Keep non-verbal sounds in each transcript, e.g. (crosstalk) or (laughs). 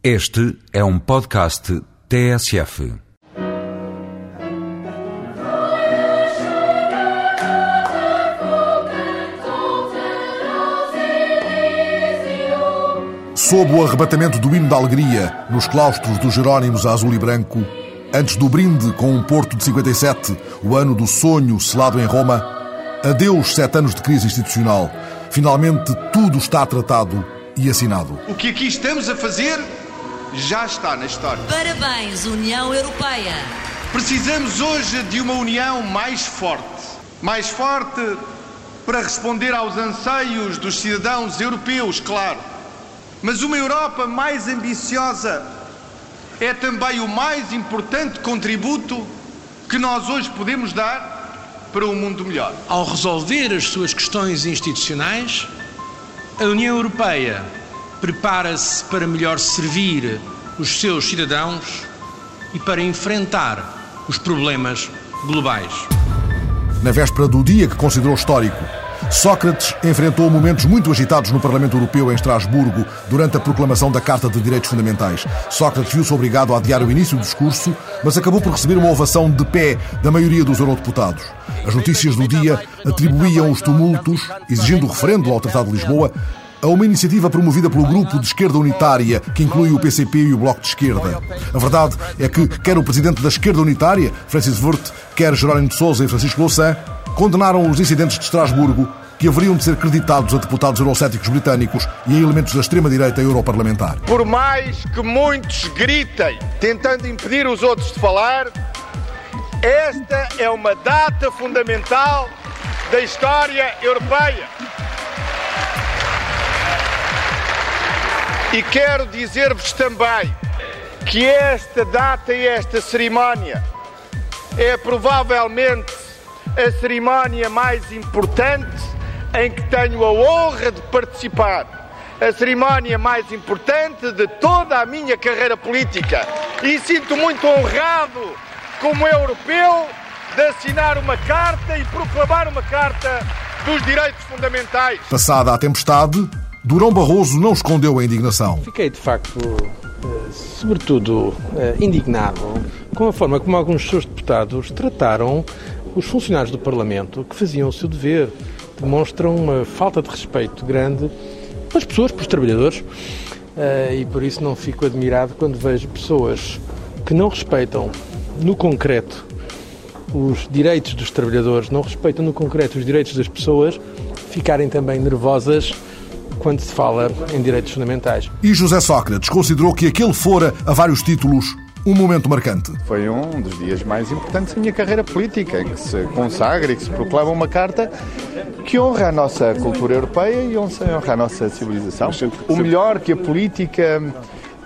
Este é um podcast TSF. Sob o arrebatamento do hino da alegria nos claustros dos Jerónimos a azul e branco, antes do brinde com um Porto de 57, o ano do sonho selado em Roma, adeus sete anos de crise institucional. Finalmente tudo está tratado e assinado. O que aqui estamos a fazer já está na história. Parabéns, União Europeia. Precisamos hoje de uma união mais forte. Mais forte para responder aos anseios dos cidadãos europeus, claro. Mas uma Europa mais ambiciosa é também o mais importante contributo que nós hoje podemos dar para um mundo melhor. Ao resolver as suas questões institucionais, a União Europeia prepara-se para melhor servir os seus cidadãos e para enfrentar os problemas globais. Na véspera do dia que considerou histórico, Sócrates enfrentou momentos muito agitados no Parlamento Europeu em Estrasburgo durante a proclamação da Carta de Direitos Fundamentais. Sócrates viu-se obrigado a adiar o início do discurso, mas acabou por receber uma ovação de pé da maioria dos eurodeputados. As notícias do dia atribuíam os tumultos, exigindo o referendo ao Tratado de Lisboa, a uma iniciativa promovida pelo Grupo de Esquerda Unitária, que inclui o PCP e o Bloco de Esquerda. A verdade é que quer o presidente da Esquerda Unitária, Francis Wurt, quer Jerónimo de Sousa e Francisco Louçã, condenaram os incidentes de Estrasburgo que haveriam de ser creditados a deputados eurocéticos britânicos e a elementos da extrema-direita europarlamentar. Por mais que muitos gritem, tentando impedir os outros de falar, esta é uma data fundamental da história europeia. E quero dizer-vos também que esta data e esta cerimónia é provavelmente a cerimónia mais importante em que tenho a honra de participar. A cerimónia mais importante de toda a minha carreira política. E sinto muito honrado, como europeu, de assinar uma carta e proclamar uma carta dos direitos fundamentais. Passada a tempestade, Durão Barroso não escondeu a indignação. Fiquei, de facto, sobretudo, indignado com a forma como alguns seus deputados trataram os funcionários do Parlamento que faziam o seu dever. Demonstram uma falta de respeito grande pelas pessoas, pelos trabalhadores, e por isso não fico admirado quando vejo pessoas que não respeitam no concreto os direitos dos trabalhadores, não respeitam no concreto os direitos das pessoas, ficarem também nervosas quando se fala em direitos fundamentais. E José Sócrates considerou que aquele fora, a vários títulos, um momento marcante. Foi um dos dias mais importantes da minha carreira política, em que se consagra e que se proclama uma carta que honra a nossa cultura europeia e honra a nossa civilização. O melhor que a política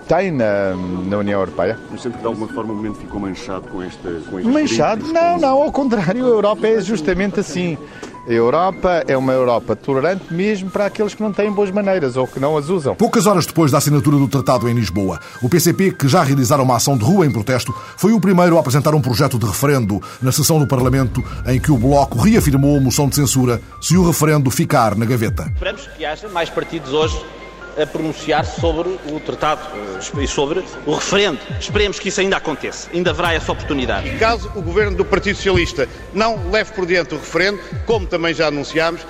tem na, na União Europeia. Mas sempre que de alguma forma o momento ficou manchado com este. Com manchado? Não, não, ao contrário, a Europa é justamente assim. A Europa é uma Europa tolerante mesmo para aqueles que não têm boas maneiras ou que não as usam. Poucas horas depois da assinatura do tratado em Lisboa, o PCP, que já realizara uma ação de rua em protesto, foi o primeiro a apresentar um projeto de referendo na sessão do Parlamento em que o Bloco reafirmou a moção de censura se o referendo ficar na gaveta. Esperamos que haja mais partidos hoje a pronunciar-se sobre o tratado e sobre o referendo. Esperemos que isso ainda aconteça. Ainda haverá essa oportunidade. Caso o governo do Partido Socialista não leve por diante o referendo, como também já anunciámos,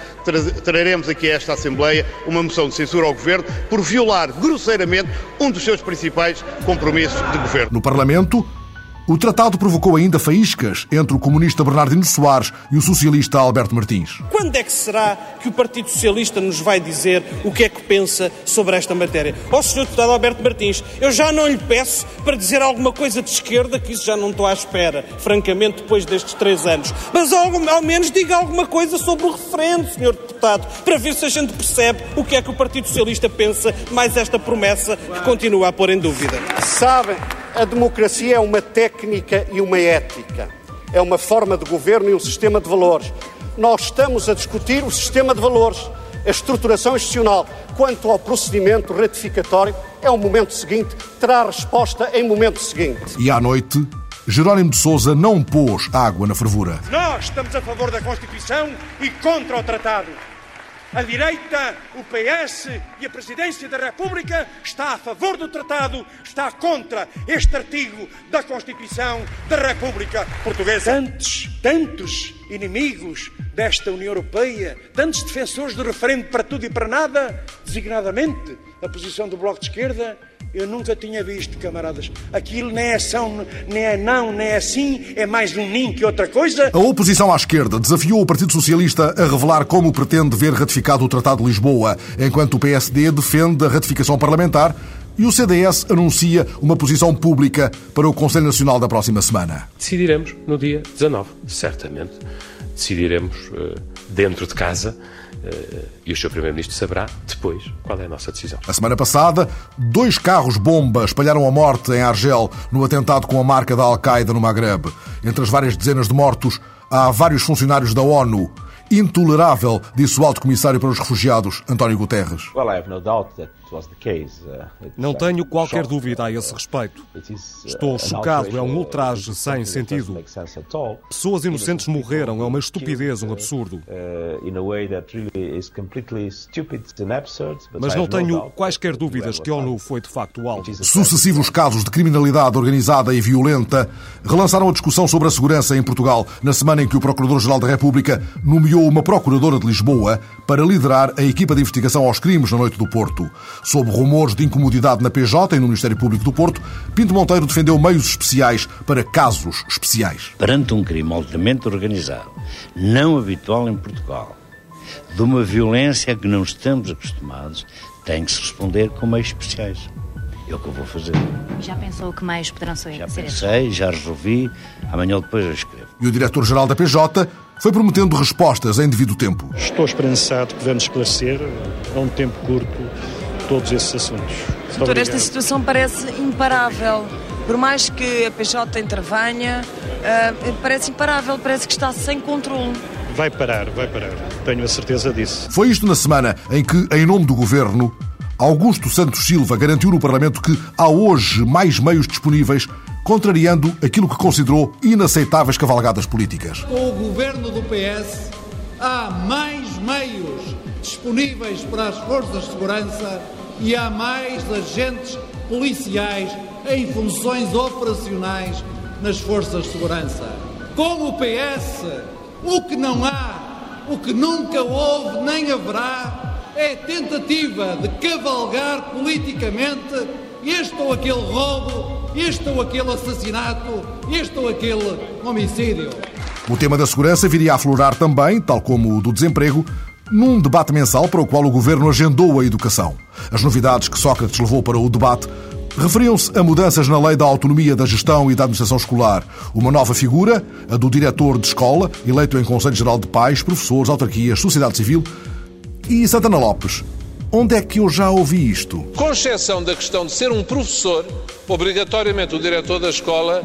traremos aqui a esta Assembleia uma moção de censura ao governo por violar grosseiramente um dos seus principais compromissos de governo. No Parlamento, o tratado provocou ainda faíscas entre o comunista Bernardino Soares e o socialista Alberto Martins. Quando é que será que o Partido Socialista nos vai dizer o que é que pensa sobre esta matéria? Ó oh, Sr. Deputado Alberto Martins, eu já não lhe peço para dizer alguma coisa de esquerda, que isso já não estou à espera, francamente, depois destes três anos. Mas ao, ao menos diga alguma coisa sobre o referendo, Sr. Deputado, para ver se a gente percebe o que é que o Partido Socialista pensa, mais esta promessa que continua a pôr em dúvida. Sabem, a democracia é uma técnica e uma ética. É uma forma de governo e um sistema de valores. Nós estamos a discutir o sistema de valores, a estruturação institucional. Quanto ao procedimento ratificatório, é o momento seguinte, terá resposta em momento seguinte. E à noite, Jerónimo de Sousa não pôs água na fervura. Nós estamos a favor da Constituição e contra o tratado. A direita, o PS e a Presidência da República está a favor do tratado, está contra este artigo da Constituição da República Portuguesa. Tantos, tantos inimigos desta União Europeia, tantos defensores do referendo para tudo e para nada, designadamente a posição do Bloco de Esquerda, eu nunca tinha visto, camaradas. Aquilo nem é ação, nem é não, nem é assim, é mais um nim que outra coisa. A oposição à esquerda desafiou o Partido Socialista a revelar como pretende ver ratificado o Tratado de Lisboa, enquanto o PSD defende a ratificação parlamentar e o CDS anuncia uma posição pública para o Conselho Nacional da próxima semana. Decidiremos no dia 19, certamente. Decidiremos uh, dentro de casa e o Sr. Primeiro-Ministro saberá depois qual é a nossa decisão. A semana passada, dois carros-bomba espalharam a morte em Argel no atentado com a marca da Al-Qaeda no Maghreb. Entre as várias dezenas de mortos, há vários funcionários da ONU intolerável, disse o alto comissário para os refugiados, António Guterres. Uh, Não tenho qualquer dúvida a esse respeito. Uh, Estou chocado, é um ultraje sem sentido. Pessoas inocentes morreram, é uma estupidez, um absurdo. Uh, Mas não tenho quaisquer dúvidas que a ONU foi de facto alvo. Sucessivos casos de criminalidade organizada e violenta relançaram a discussão sobre a segurança em Portugal na semana em que o Procurador-Geral da República nomeou uma procuradora de Lisboa para liderar a equipa de investigação aos crimes na noite do Porto. Sob rumores de incomodidade na PJ e no Ministério Público do Porto, Pinto Monteiro defendeu meios especiais para casos especiais. Perante um crime altamente organizado, não habitual em Portugal, de uma violência a que não estamos acostumados, tem que se responder com meios especiais. É o que eu vou fazer. Já pensou que meios poderão ser? Já pensei, já resolvi. Amanhã ou depois eu escrevo. E o diretor-geral da PJ foi prometendo respostas em devido tempo. Estou esperançado que vamos esclarecer, a um tempo curto, todos esses assuntos. Doutor, esta situação parece imparável. Por mais que a PJ intervenha, uh, parece imparável, parece que está sem controle. Vai parar, vai parar. Tenho a certeza disso. Foi isto na semana em que, em nome do governo, Augusto Santos Silva garantiu no Parlamento que há hoje mais meios disponíveis contrariando aquilo que considerou inaceitáveis cavalgadas políticas. Com o governo do PS, há mais meios disponíveis para as forças de segurança e há mais agentes policiais em funções operacionais nas forças de segurança. Com o PS, o que não há, o que nunca houve nem haverá, é tentativa de cavalgar politicamente este ou aquele roubo este ou aquele assassinato, este ou aquele homicídio. O tema da segurança viria a aflorar também, tal como o do desemprego, num debate mensal para o qual o governo agendou a educação. As novidades que Sócrates levou para o debate referiam-se a mudanças na lei da autonomia da gestão e da administração escolar. Uma nova figura, a do diretor de escola, eleito em Conselho Geral de Pais, professores, autarquias, sociedade civil, e Santana Lopes, Onde é que eu já ouvi isto? Com exceção da questão de ser um professor, obrigatoriamente o diretor da escola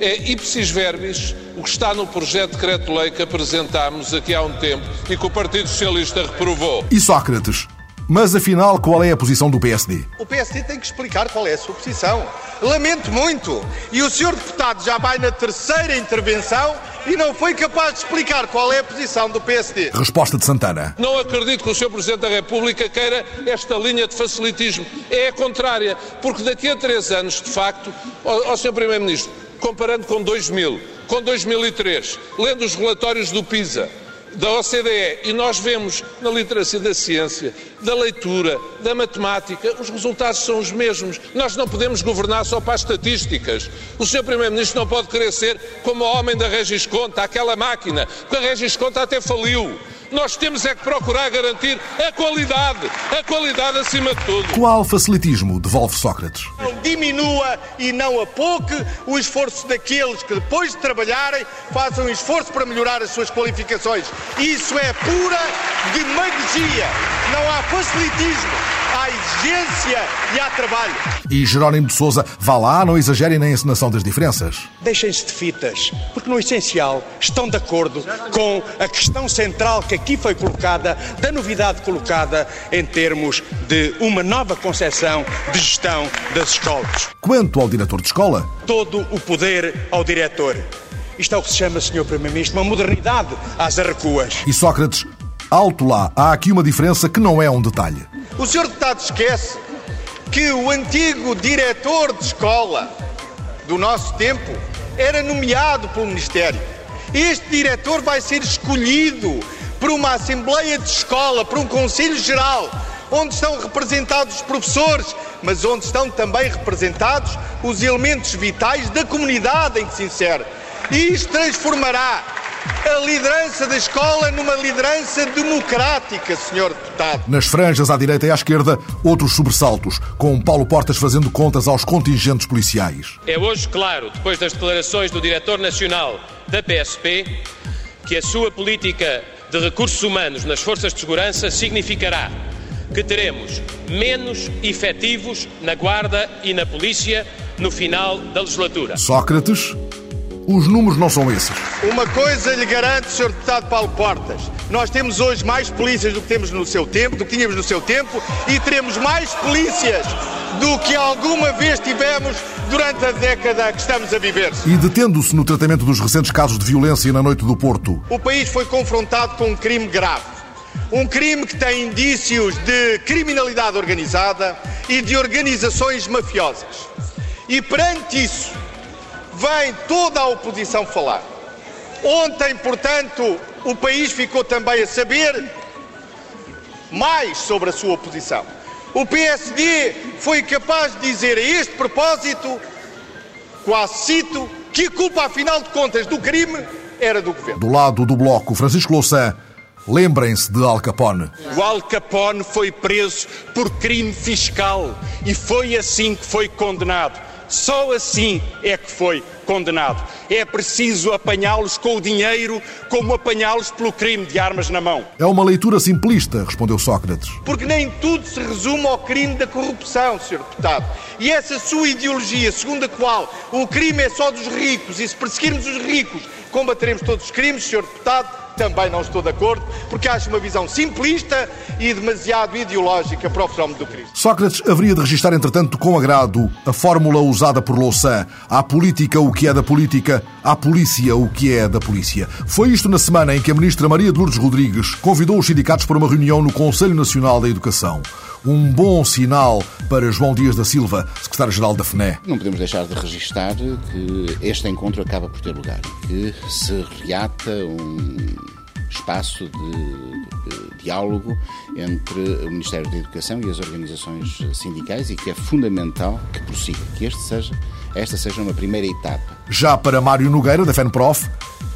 é ipsis verbis o que está no projeto de decreto-lei que apresentámos aqui há um tempo e que o Partido Socialista reprovou. E Sócrates? Mas afinal, qual é a posição do PSD? O PSD tem que explicar qual é a sua posição. Lamento muito. E o senhor deputado já vai na terceira intervenção e não foi capaz de explicar qual é a posição do PSD. Resposta de Santana. Não acredito que o Sr. Presidente da República queira esta linha de facilitismo. É a contrária, porque daqui a três anos, de facto, ao, ao Sr. Primeiro-Ministro, comparando com 2000, com 2003, lendo os relatórios do PISA, da OCDE e nós vemos na literacia da ciência, da leitura, da matemática, os resultados são os mesmos. Nós não podemos governar só para as estatísticas. O Sr. Primeiro-Ministro não pode ser como o homem da Regis Conta, aquela máquina, porque a Regis Conta até faliu. Nós temos é que procurar garantir a qualidade, a qualidade acima de tudo. Qual facilitismo devolve Sócrates? Diminua e não apoque o esforço daqueles que depois de trabalharem façam um esforço para melhorar as suas qualificações. Isso é pura demagogia. Não há facilitismo há exigência e há trabalho. E Jerónimo de Souza, vá lá, não exagerem na encenação das diferenças. Deixem-se de fitas, porque no essencial estão de acordo com a questão central que aqui foi colocada, da novidade colocada em termos de uma nova concepção de gestão das escolas. Quanto ao diretor de escola? Todo o poder ao diretor. Isto é o que se chama, Sr. Primeiro-Ministro, uma modernidade às arrecuas. E Sócrates alto lá, há aqui uma diferença que não é um detalhe. O senhor deputado esquece que o antigo diretor de escola do nosso tempo era nomeado pelo Ministério. Este diretor vai ser escolhido por uma Assembleia de Escola, por um Conselho Geral, onde estão representados os professores, mas onde estão também representados os elementos vitais da comunidade em que se insere. E isto transformará a liderança da escola numa liderança democrática, senhor deputado. Nas franjas à direita e à esquerda, outros sobressaltos, com Paulo Portas fazendo contas aos contingentes policiais. É hoje claro, depois das declarações do diretor nacional da PSP, que a sua política de recursos humanos nas forças de segurança significará que teremos menos efetivos na Guarda e na Polícia no final da legislatura. Sócrates, os números não são esses. Uma coisa lhe garanto, Sr. Deputado Paulo Portas: nós temos hoje mais polícias do que temos no seu tempo, do que tínhamos no seu tempo, e teremos mais polícias do que alguma vez tivemos durante a década que estamos a viver. E detendo-se no tratamento dos recentes casos de violência na noite do Porto. O país foi confrontado com um crime grave. Um crime que tem indícios de criminalidade organizada e de organizações mafiosas. E perante isso, vem toda a oposição falar. Ontem, portanto, o país ficou também a saber mais sobre a sua oposição. O PSD foi capaz de dizer a este propósito, quase cito, que a culpa, afinal de contas, do crime era do governo. Do lado do bloco, Francisco Louçã, lembrem-se de Al Capone. O Al Capone foi preso por crime fiscal e foi assim que foi condenado. Só assim é que foi condenado. É preciso apanhá-los com o dinheiro como apanhá-los pelo crime de armas na mão. É uma leitura simplista, respondeu Sócrates. Porque nem tudo se resume ao crime da corrupção, Sr. Deputado. E essa sua ideologia, segundo a qual o crime é só dos ricos e se perseguirmos os ricos combateremos todos os crimes, Sr. Deputado, também não estou de acordo, porque acho uma visão simplista e demasiado ideológica para o fenómeno do crime. Sócrates haveria de registrar, entretanto, com agrado a fórmula usada por Louçã. À política o que é da política, à polícia o que é da polícia. Foi isto na semana em que a ministra Maria de Lourdes Rodrigues convidou os sindicatos para uma reunião no Conselho Nacional da Educação. Um bom sinal para João Dias da Silva, secretário-geral da FNE. Não podemos deixar de registar que este encontro acaba por ter lugar que se reata um espaço de, de, diálogo entre o Ministério da Educação e as organizações sindicais e que é fundamental que prossiga, que este seja, esta seja uma primeira etapa. Já para Mário Nogueira, da FENPROF,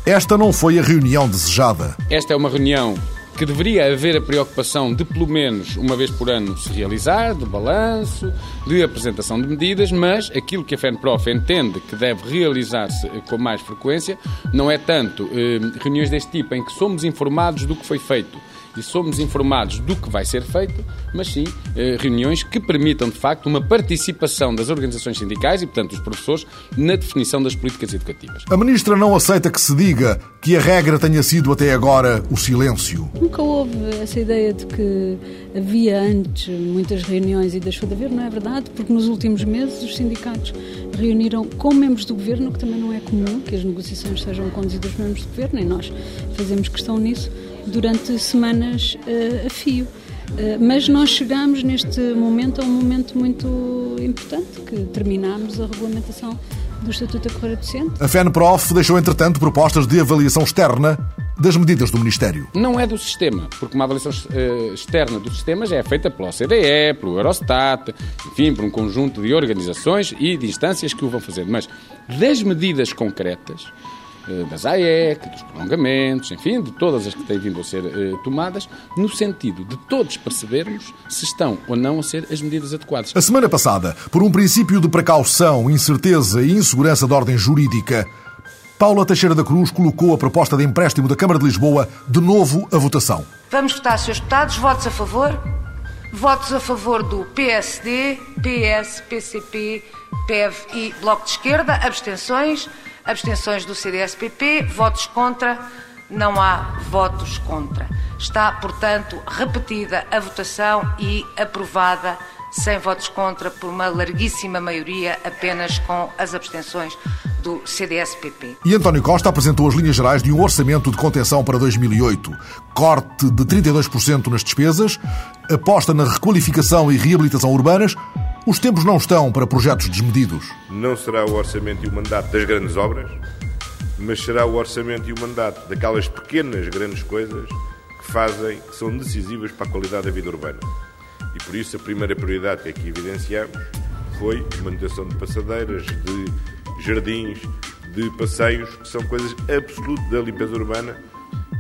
esta não foi a reunião desejada. Esta é uma reunião que deveria haver a preocupação de, pelo menos uma vez por ano, se realizar, de balanço, de apresentação de medidas, mas aquilo que a FENPROF entende que deve realizar-se com mais frequência não é tanto eh, reuniões deste tipo em que somos informados do que foi feito e somos informados do que vai ser feito, mas sim eh, reuniões que permitam, de facto, uma participação das organizações sindicais e, portanto, dos professores na definição das políticas educativas. A Ministra não aceita que se diga que a regra tenha sido até agora o silêncio. Nunca houve essa ideia de que havia antes muitas reuniões e deixou de haver, não é verdade? Porque nos últimos meses os sindicatos reuniram com membros do governo, que também não é comum que as negociações sejam conduzidas por membros do governo, e nós fazemos questão nisso durante semanas uh, a fio. Uh, mas nós chegamos neste momento a um momento muito importante, que terminamos a regulamentação do Estatuto da Correia Docente. A FENPROF deixou, entretanto, propostas de avaliação externa das medidas do Ministério. Não é do sistema, porque uma avaliação uh, externa do sistema já é feita pela OCDE, pelo Eurostat, enfim, por um conjunto de organizações e de instâncias que o vão fazer. Mas das medidas concretas, eh, das AEC, dos prolongamentos, enfim, de todas as que têm vindo a ser eh, tomadas, no sentido de todos percebermos se estão ou não a ser as medidas adequadas. A semana passada, por um princípio de precaução, incerteza e insegurança de ordem jurídica, Paula Teixeira da Cruz colocou a proposta de empréstimo da Câmara de Lisboa de novo à votação. Vamos votar, Srs. Deputados. Votos a favor? Votos a favor do PSD, PS, PCP, PEV e Bloco de Esquerda. Abstenções? Abstenções do CDS-PP. Votos contra? Não há votos contra. Está, portanto, repetida a votação e aprovada sem votos contra por uma larguíssima maioria, apenas com as abstenções do CDS-PP. E António Costa apresentou as linhas gerais de um orçamento de contenção para 2008. Corte de 32% nas despesas, aposta na requalificação e reabilitação urbanas. Os tempos não estão para projetos desmedidos. Não será o orçamento e o mandato das grandes obras, mas será o orçamento e o mandato daquelas pequenas grandes coisas que fazem, que são decisivas para a qualidade da vida urbana. E por isso a primeira prioridade que aqui evidenciamos foi a manutenção de passadeiras, de jardins, de passeios, que são coisas absolutas da limpeza urbana,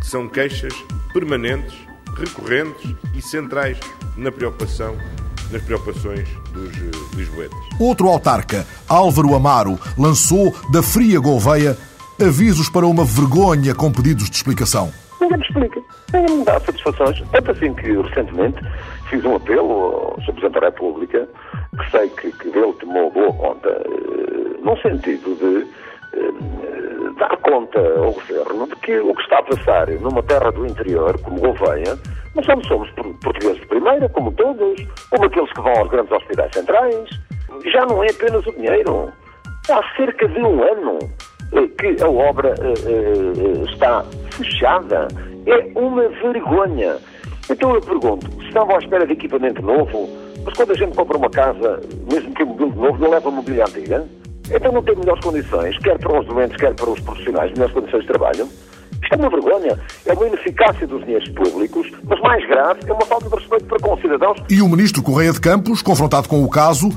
que são queixas permanentes, recorrentes e centrais na preocupação, nas preocupações dos uh, lisboetas. Outro autarca, Álvaro Amaro, lançou da fria Gouveia avisos para uma vergonha com pedidos de explicação. Ninguém me explica. Ninguém me dá satisfações. Tanto assim que recentemente fiz um apelo ao Sr. Presidente da República, que sei que, que dele tomou boa conta, uh, num sentido de dar conta ao Governo de que o que está a passar numa terra do interior, como Gouveia, nós somos, somos portugueses de primeira, como todos, como aqueles que vão aos grandes hospitais centrais. Já não é apenas o dinheiro. Há cerca de um ano eh, que a obra está fechada. É uma vergonha. Então eu pergunto, estavam à espera de equipamento novo, mas quando a gente compra uma casa, mesmo que o mobília novo, não leva mobília antiga? Então não tem melhores condições, quer para os doentes, quer para os profissionais, melhores condições de trabalho? Isto é uma vergonha. É uma ineficácia dos dinheiros públicos, mas mais grave, é uma falta de respeito para com os cidadãos. E o ministro Correia de Campos, confrontado com o caso,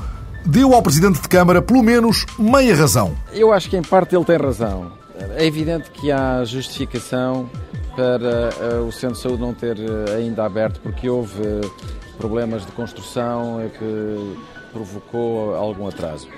deu ao Presidente de Câmara pelo menos meia razão. Eu acho que em parte ele tem razão. É evidente que há justificação para uh, o Centro de Saúde não ter uh, ainda aberto, porque houve uh, problemas de construção que provocou algum atraso.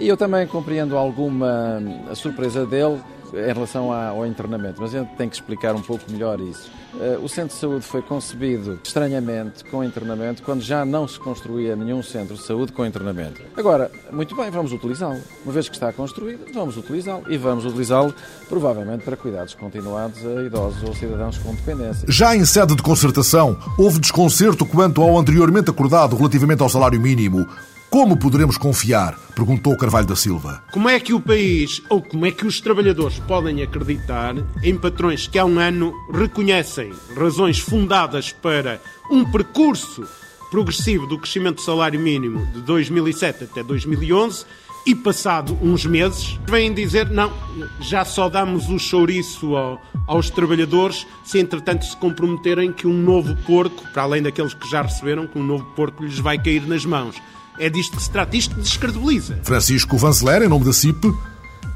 E eu também compreendo alguma surpresa dele em relação ao internamento, mas a gente tem que explicar um pouco melhor isso. Eh, o centro de saúde foi concebido estranhamente com internamento quando já não se construía nenhum centro de saúde com internamento. Agora, muito bem, vamos utilizá-lo. Uma vez que está construído, vamos utilizá-lo e vamos utilizá-lo provavelmente para cuidados continuados a idosos ou cidadãos com dependência. Já em sede de concertação, houve desconcerto quanto ao anteriormente acordado relativamente ao salário mínimo. Como poderemos confiar? Perguntou Carvalho da Silva. Como é que o país, ou como é que os trabalhadores podem acreditar em patrões que há um ano reconhecem razões fundadas para um percurso progressivo do crescimento do salário mínimo de 2007 até 2011 e passado uns meses vêm dizer não, já só damos o chouriço ao, aos trabalhadores se entretanto se comprometerem que um novo porco, para além daqueles que já receberam, que um novo porco lhes vai cair nas mãos. É disto que se trata. Isto descredibiliza. Francisco Vanceler, em nome da CIP,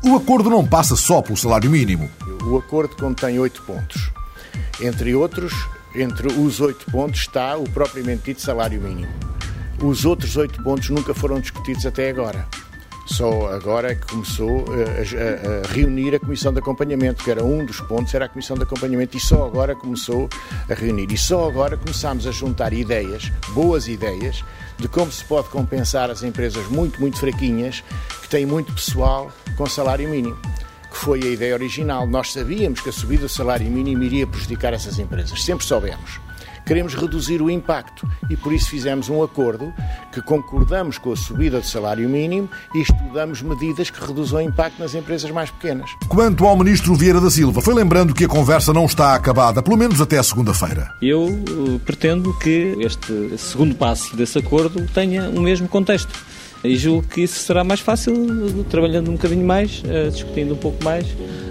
o acordo não passa só pelo salário mínimo. O acordo contém oito pontos. Entre outros, entre os oito pontos está o propriamente dito salário mínimo. Os outros oito pontos nunca foram discutidos até agora. Só agora é que começou a, a, a, reunir a Comissão de Acompanhamento, que era um dos pontos, era a Comissão de Acompanhamento, e só agora começou a reunir. E só agora começámos a juntar ideias, boas ideias, de como se pode compensar as empresas muito, muito fraquinhas, que têm muito pessoal com salário mínimo. Que foi a ideia original. Nós sabíamos que a subida do salário mínimo iria prejudicar essas empresas, sempre soubemos queremos reduzir o impacto e por isso fizemos um acordo que concordamos com a subida do salário mínimo e estudamos medidas que reduzam o impacto nas empresas mais pequenas. Quanto ao ministro Vieira da Silva, foi lembrando que a conversa não está acabada, pelo menos até segunda-feira. Eu uh, pretendo que este segundo passo desse acordo tenha o mesmo contexto. E julgo que isso será mais fácil trabalhando um bocadinho mais, uh, discutindo um pouco mais,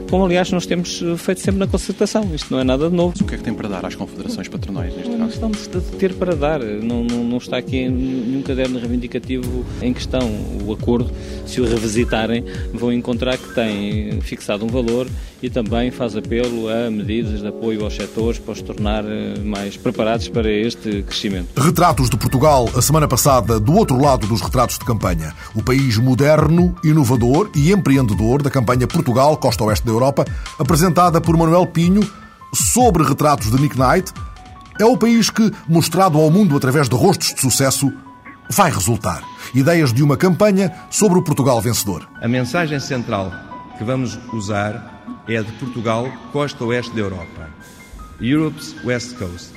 como aliás nós temos feito sempre na concertação. Isto não é nada de novo. O que é que tem para dar às confederações patronais neste caso? Não estão de ter para dar. Não, não, não está aqui nenhum caderno reivindicativo em questão. O acordo, se o revisitarem, vão encontrar que tem fixado um valor e também faz apelo a medidas de apoio aos setores para os tornar eh, mais preparados para este crescimento. Retratos de Portugal, a semana passada, do outro lado dos retratos de campanha. O país moderno, inovador e empreendedor da campanha Portugal, Costa Oeste da Europa Europa, apresentada por Manuel Pinho, sobre retratos de Nick Knight, é o país que, mostrado ao mundo através de rostos de sucesso, vai resultar. Ideias de uma campanha sobre o Portugal vencedor. A mensagem central que vamos usar é a de Portugal, costa oeste da Europa. Europe's West Coast.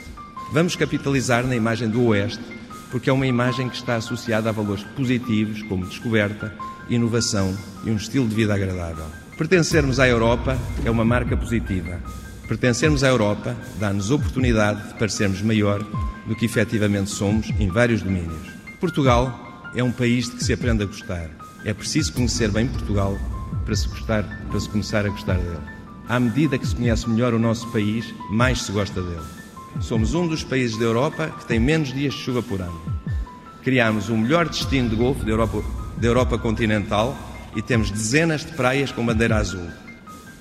Vamos capitalizar na imagem do Oeste, porque é uma imagem que está associada a valores positivos como descoberta, inovação e um estilo de vida agradável. Pertencermos à Europa é uma marca positiva. Pertencermos à Europa dá-nos oportunidade de parecermos maior do que efetivamente somos em vários domínios. Portugal é um país de que se aprende a gostar. É preciso conhecer bem Portugal para se, gostar, para se começar a gostar dele. À medida que se conhece melhor o nosso país, mais se gosta dele. Somos um dos países da Europa que tem menos dias de chuva por ano. Criámos o melhor destino de golfe da Europa, da Europa continental e temos dezenas de praias com bandeira azul.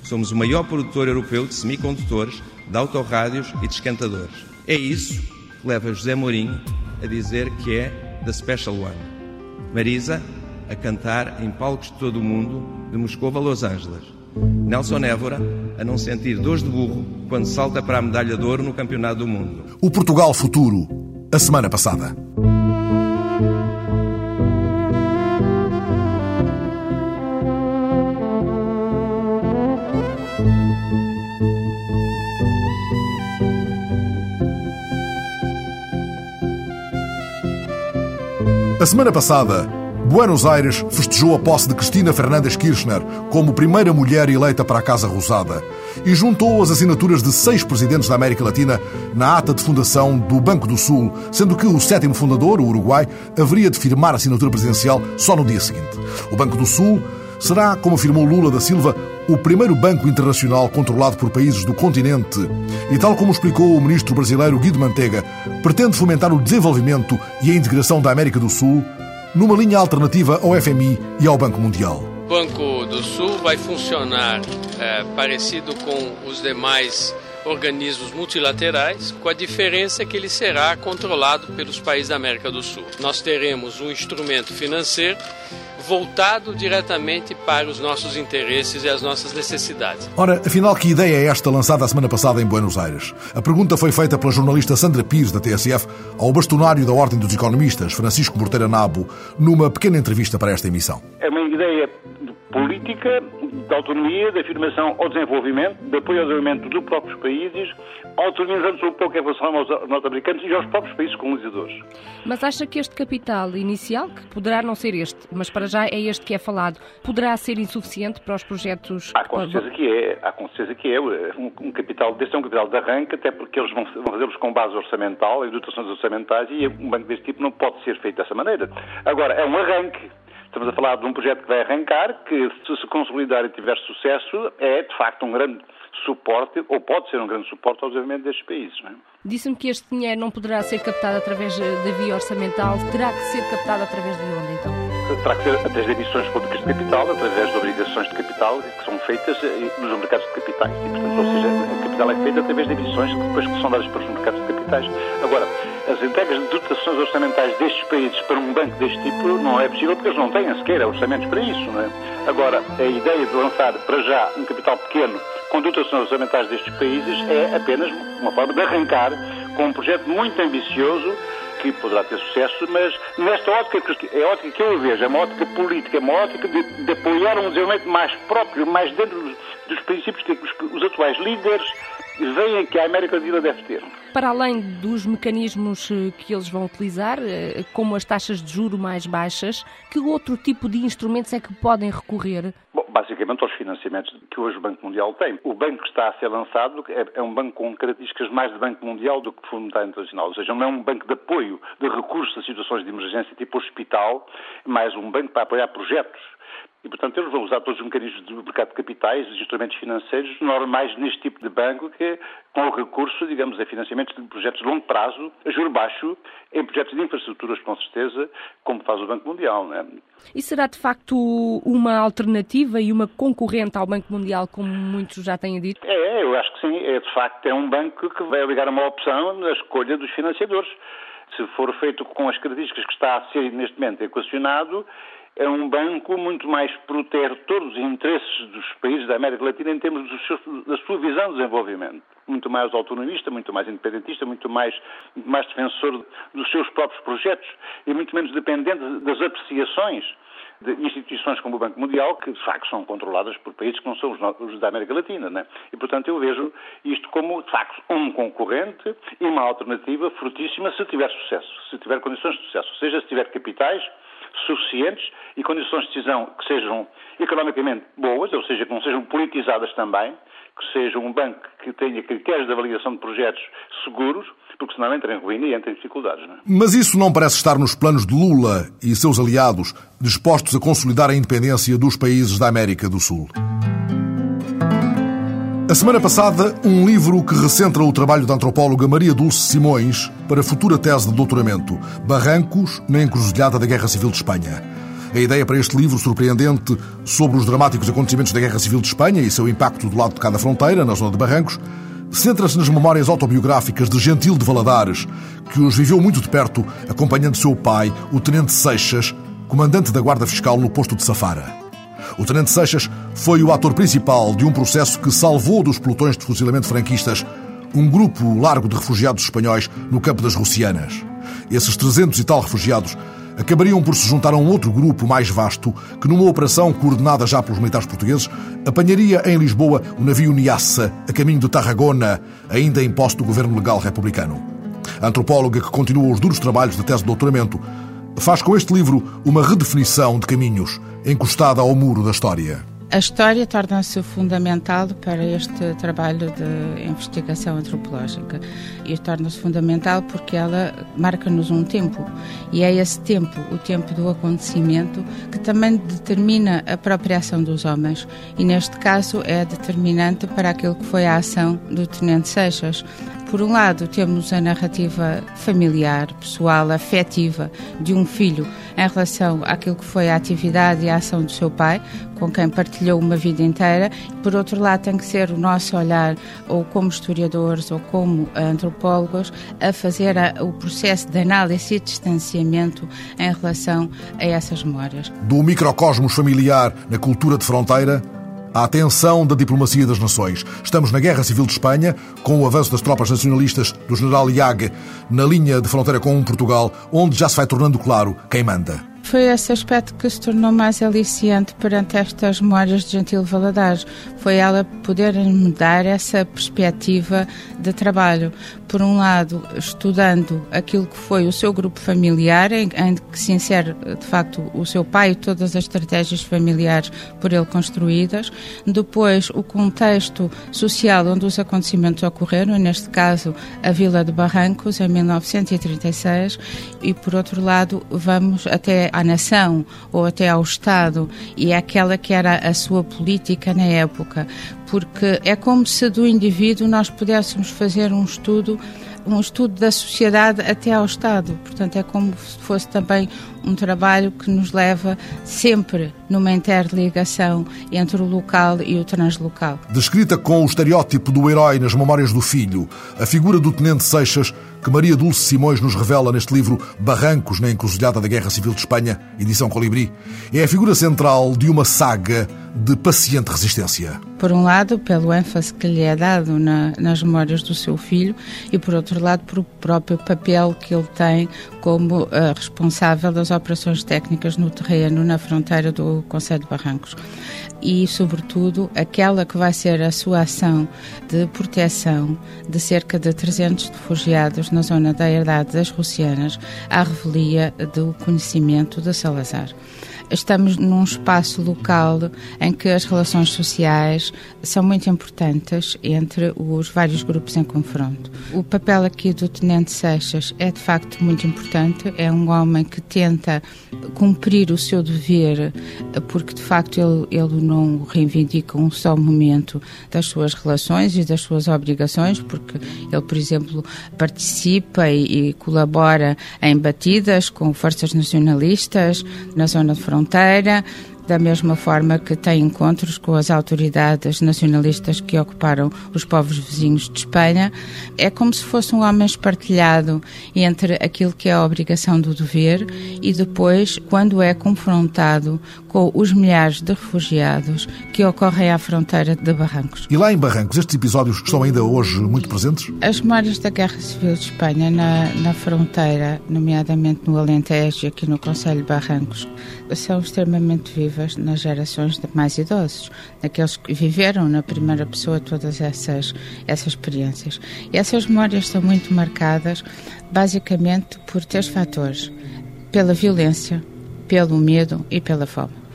Somos o maior produtor europeu de semicondutores, de autorrádios e de esquentadores. É isso que leva José Mourinho a dizer que é The Special One. Marisa a cantar em palcos de todo o mundo, de Moscou a Los Angeles. Nelson Évora a não sentir dores de burro quando salta para a medalha de ouro no Campeonato do Mundo. O Portugal Futuro, a semana passada. A semana passada, Buenos Aires festejou a posse de Cristina Fernandes Kirchner como primeira mulher eleita para a Casa Rosada e juntou as assinaturas de seis presidentes da América Latina na ata de fundação do Banco do Sul, sendo que o sétimo fundador, o Uruguai, haveria de firmar a assinatura presidencial só no dia seguinte. O Banco do Sul será, como afirmou Lula da Silva, o primeiro banco internacional controlado por países do continente e, tal como explicou o ministro brasileiro Guido Mantega, pretende fomentar o desenvolvimento e a integração da América do Sul numa linha alternativa ao FMI e ao Banco Mundial. O Banco do Sul vai funcionar é, parecido com os demais organismos multilaterais, com a diferença que ele será controlado pelos países da América do Sul. Nós teremos um instrumento financeiro voltado diretamente para os nossos interesses e as nossas necessidades. Ora, afinal, que ideia é esta lançada a semana passada em Buenos Aires? A pergunta foi feita pela jornalista Sandra Pires, da TSF, ao bastonário da Ordem dos Economistas, Francisco Morteira Nabo, numa pequena entrevista para esta emissão. É uma ideia política de autonomia, de afirmação ao desenvolvimento, de apoio ao desenvolvimento dos próprios países, autonomizando-se um pouco em relação aos norte-americanos e aos próprios países colonizadores. Mas acha que este capital inicial, que poderá não ser este, mas para já é este que é falado, poderá ser insuficiente para os projetos? Há com certeza que é, há com certeza que é. Um, um capital deste é um capital de arranque, até porque eles vão, vão fazê-los com base orçamental, em dotações orçamentais, e um banco deste tipo não pode ser feito dessa maneira. Agora, é um arranque. Estamos a falar de um projeto que vai arrancar, que se se consolidar e tiver sucesso, é de facto um grande suporte, ou pode ser um grande suporte ao desenvolvimento destes países. É? Disse-me que este dinheiro não poderá ser captado através da via orçamental, terá que ser captado através de onde então? Terá que ser através de emissões públicas de capital, através de obrigações de capital que são feitas eh, nos mercados de capitais. E, portanto, ou seja, a capital é feita através de emissões que depois são dadas para os mercados de capitais. Agora, as entregas de dotações orçamentais destes países para um banco deste tipo não é possível porque eles não têm sequer orçamentos para isso. Não é? Agora, a ideia de lançar para já um capital pequeno com dotações orçamentais destes países é apenas uma forma de arrancar com um projeto muito ambicioso que poderá ter sucesso, mas nesta ótica, é a ótica que eu vejo, é uma ótica política, é uma ótica de, de apoiar um desenvolvimento mais próprio, mais dentro dos, dos princípios que os, os atuais líderes veem que a América Latina deve ter. Para além dos mecanismos eh, que eles vão utilizar, eh, como as taxas de juro mais baixas, que outro tipo de instrumentos é que podem recorrer? Bom, basicamente aos financiamentos que hoje o Banco Mundial tem. O banco que está a ser lançado é, é um banco com características mais de Banco Mundial do que de Fundo Monetário Internacional, ou seja, não é um banco de apoio de recursos a situações de emergência tipo hospital, mas um banco para apoiar projetos e, portanto, eles vão usar todos os mecanismos do mercado de capitais, os instrumentos financeiros normais neste tipo de banco, que com o recurso, digamos, a financiamentos de projetos de longo prazo, a juro baixo, em projetos de infraestruturas, com certeza, como faz o Banco Mundial. Não é? E será, de facto, uma alternativa e uma concorrente ao Banco Mundial, como muitos já têm dito? É, eu acho que sim. É, de facto, é um banco que vai obrigar a uma opção na escolha dos financiadores. Se for feito com as características que está a ser neste momento equacionado, é um banco muito mais protetor dos interesses dos países da América Latina em termos da sua visão de desenvolvimento. Muito mais autonomista, muito mais independentista, muito mais, muito mais defensor dos seus próprios projetos e muito menos dependente das apreciações de instituições como o Banco Mundial, que de facto são controladas por países que não são os da América Latina. Né? E, portanto, eu vejo isto como, de facto, um concorrente e uma alternativa fortíssima se tiver sucesso, se tiver condições de sucesso. Ou seja, se tiver capitais, suficientes e condições de decisão que sejam economicamente boas, ou seja, que não sejam politizadas também, que seja um banco que tenha critérios de avaliação de projetos seguros, porque senão entra em ruína e entra em dificuldades. Não é? Mas isso não parece estar nos planos de Lula e seus aliados, dispostos a consolidar a independência dos países da América do Sul. A semana passada, um livro que recentra o trabalho da antropóloga Maria Dulce Simões para a futura tese de doutoramento, Barrancos na encruzilhada da Guerra Civil de Espanha. A ideia para este livro surpreendente sobre os dramáticos acontecimentos da Guerra Civil de Espanha e seu impacto do lado de cada fronteira, na zona de Barrancos, centra-se nas memórias autobiográficas de Gentil de Valadares, que os viveu muito de perto, acompanhando seu pai, o Tenente Seixas, comandante da Guarda Fiscal no posto de Safara. O Tenente Seixas foi o ator principal de um processo que salvou dos pelotões de fuzilamento franquistas um grupo largo de refugiados espanhóis no campo das Russianas. Esses 300 e tal refugiados acabariam por se juntar a um outro grupo mais vasto que, numa operação coordenada já pelos militares portugueses, apanharia em Lisboa o navio Niassa, a caminho de Tarragona, ainda em posse do governo legal republicano. A antropóloga que continua os duros trabalhos da tese de doutoramento faz com este livro uma redefinição de caminhos, encostada ao muro da história. A história torna-se fundamental para este trabalho de investigação antropológica e torna-se fundamental porque ela marca-nos um tempo e é esse tempo, o tempo do acontecimento, que também determina a própria ação dos homens e neste caso é determinante para aquilo que foi a ação do Tenente Seixas. Por um lado, temos a narrativa familiar, pessoal, afetiva de um filho em relação àquilo que foi a atividade e a ação do seu pai, com quem partilhou uma vida inteira. Por outro lado, tem que ser o nosso olhar, ou como historiadores ou como antropólogos, a fazer a, o processo de análise e distanciamento em relação a essas memórias. Do microcosmos familiar na cultura de fronteira a atenção da diplomacia das nações. Estamos na Guerra Civil de Espanha, com o avanço das tropas nacionalistas do general Iague na linha de fronteira com Portugal, onde já se vai tornando claro quem manda. Foi esse aspecto que se tornou mais aliciante perante estas memórias de Gentil Valadares. Foi ela poder me dar essa perspectiva de trabalho. Por um lado, estudando aquilo que foi o seu grupo familiar, em, em que se insere, de facto, o seu pai e todas as estratégias familiares por ele construídas. Depois, o contexto social onde os acontecimentos ocorreram, neste caso, a Vila de Barrancos, em 1936. E, por outro lado, vamos até à nação ou até ao Estado e é aquela que era a sua política na época, porque é como se do indivíduo nós pudéssemos fazer um estudo um estudo da sociedade até ao Estado. Portanto, é como se fosse também um trabalho que nos leva sempre numa interligação entre o local e o translocal. Descrita com o estereótipo do herói nas memórias do filho, a figura do Tenente Seixas, que Maria Dulce Simões nos revela neste livro Barrancos na Encruzilhada da Guerra Civil de Espanha, edição Colibri, é a figura central de uma saga de paciente resistência. Por um lado, pelo ênfase que lhe é dado na, nas memórias do seu filho, e por outro lado, pelo próprio papel que ele tem como uh, responsável das operações técnicas no terreno, na fronteira do Conselho de Barrancos. E, sobretudo, aquela que vai ser a sua ação de proteção de cerca de 300 refugiados na zona da herdade das Russianas, à revelia do conhecimento de Salazar estamos num espaço local em que as relações sociais são muito importantes entre os vários grupos em confronto. O papel aqui do Tenente Seixas é de facto muito importante. É um homem que tenta cumprir o seu dever, porque de facto ele, ele não reivindica um só momento das suas relações e das suas obrigações, porque ele, por exemplo, participa e, e colabora em batidas com forças nacionalistas na zona de fronteira fronteira, da mesma forma que tem encontros com as autoridades nacionalistas que ocuparam os povos vizinhos de Espanha. É como se fosse um homem espartilhado entre aquilo que é a obrigação do dever e depois, quando é confrontado com os milhares de refugiados que ocorrem à fronteira de Barrancos. E lá em Barrancos, estes episódios estão ainda hoje muito presentes? As memórias da Guerra Civil de Espanha na, na fronteira, nomeadamente no Alentejo e aqui no Conselho de Barrancos, são extremamente vivas nas gerações mais idosos, naqueles que viveram na primeira pessoa todas essas, essas experiências. E essas memórias são muito marcadas basicamente por três fatores: pela violência, pelo medo e pela fome.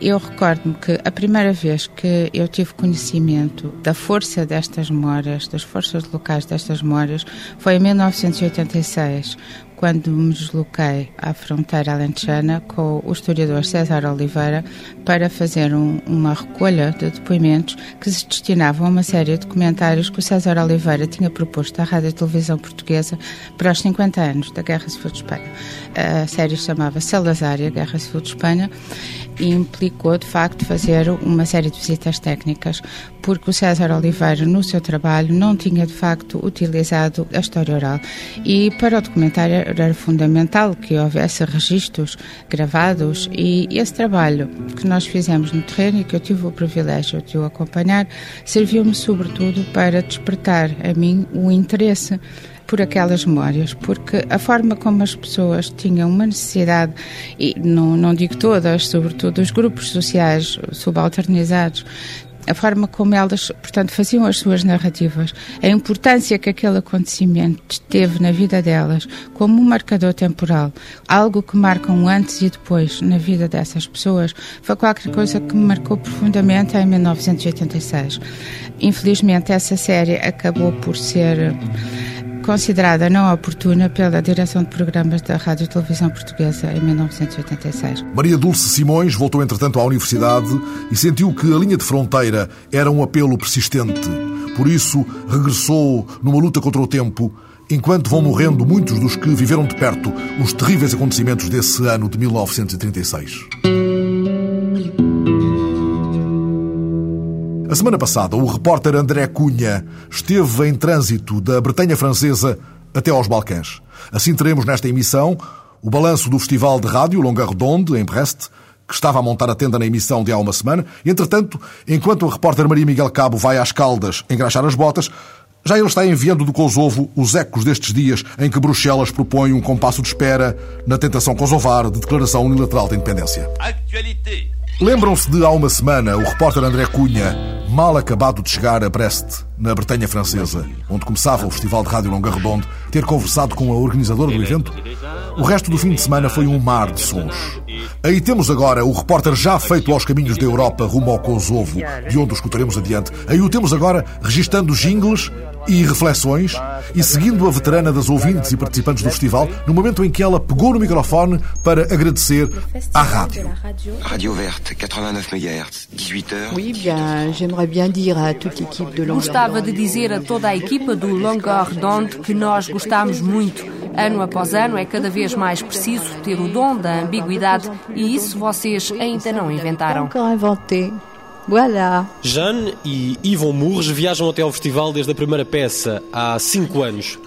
Eu recordo-me que a primeira vez que eu tive conhecimento da força destas memórias, das forças locais destas memórias, foi em 1986, quando me desloquei à fronteira alentejana com o historiador César Oliveira para fazer um, uma recolha de depoimentos que se destinavam a uma série de documentários que o César Oliveira tinha proposto à Rádio e Televisão Portuguesa para os 50 anos da Guerra Civil de Espanha. A série chamava Salazar e a Guerra Civil de Espanha implicou, de facto, fazer uma série de visitas técnicas, porque o César Oliveira, no seu trabalho, não tinha, de facto, utilizado a história oral. E para o documentário era fundamental que houvesse registros gravados e esse trabalho que nós fizemos no terreno e que eu tive o privilégio de o acompanhar, serviu-me sobretudo para despertar a mim o interesse por aquelas memórias, porque a forma como as pessoas tinham uma necessidade, e não, não digo todas, sobretudo os grupos sociais subalternizados, a forma como elas, portanto, faziam as suas narrativas, a importância que aquele acontecimento teve na vida delas como um marcador temporal, algo que marca um antes e depois na vida dessas pessoas, foi qualquer coisa que me marcou profundamente em 1986. Infelizmente, essa série acabou por ser considerada não oportuna pela direção de programas da Rádio e Televisão Portuguesa em 1986. Maria Dulce Simões voltou entretanto à universidade e sentiu que a linha de fronteira era um apelo persistente. Por isso, regressou numa luta contra o tempo, enquanto vão morrendo muitos dos que viveram de perto os terríveis acontecimentos desse ano de 1936. A semana passada, o repórter André Cunha esteve em trânsito da Bretanha Francesa até aos Balcãs. Assim teremos nesta emissão o balanço do Festival de Rádio Longa Redonde, em Brest, que estava a montar a tenda na emissão de há uma semana. Entretanto, enquanto a repórter Maria Miguel Cabo vai às Caldas engraxar as botas, já ele está enviando do Kosovo os ecos destes dias em que Bruxelas propõe um compasso de espera na tentação kosovar de declaração unilateral de independência. Lembram-se de há uma semana o repórter André Cunha, mal acabado de chegar a Brest, na Bretanha Francesa, onde começava o Festival de Rádio Longa Redondo, ter conversado com a organizadora do evento? O resto do fim de semana foi um mar de sons. Aí temos agora o repórter já feito aos caminhos da Europa rumo ao Kosovo, de onde o escutaremos adiante. Aí o temos agora registando jingles e reflexões e seguindo a veterana das ouvintes e participantes do festival no momento em que ela pegou no microfone para agradecer à rádio. Radio Verte, 89 MHz, 18 h Oui, bien, j'aimerais bien dire à toute l'équipe de Longueur Gostava de dizer a toda a equipa do Longueur d'Onde que nós gostamos muito. Ano após ano é cada vez mais preciso ter o dom da ambiguidade e isso vocês ainda não inventaram. Encore inventé. Voilà. Jeanne e Yvon Moures viajam até ao festival desde a primeira peça, há cinco anos.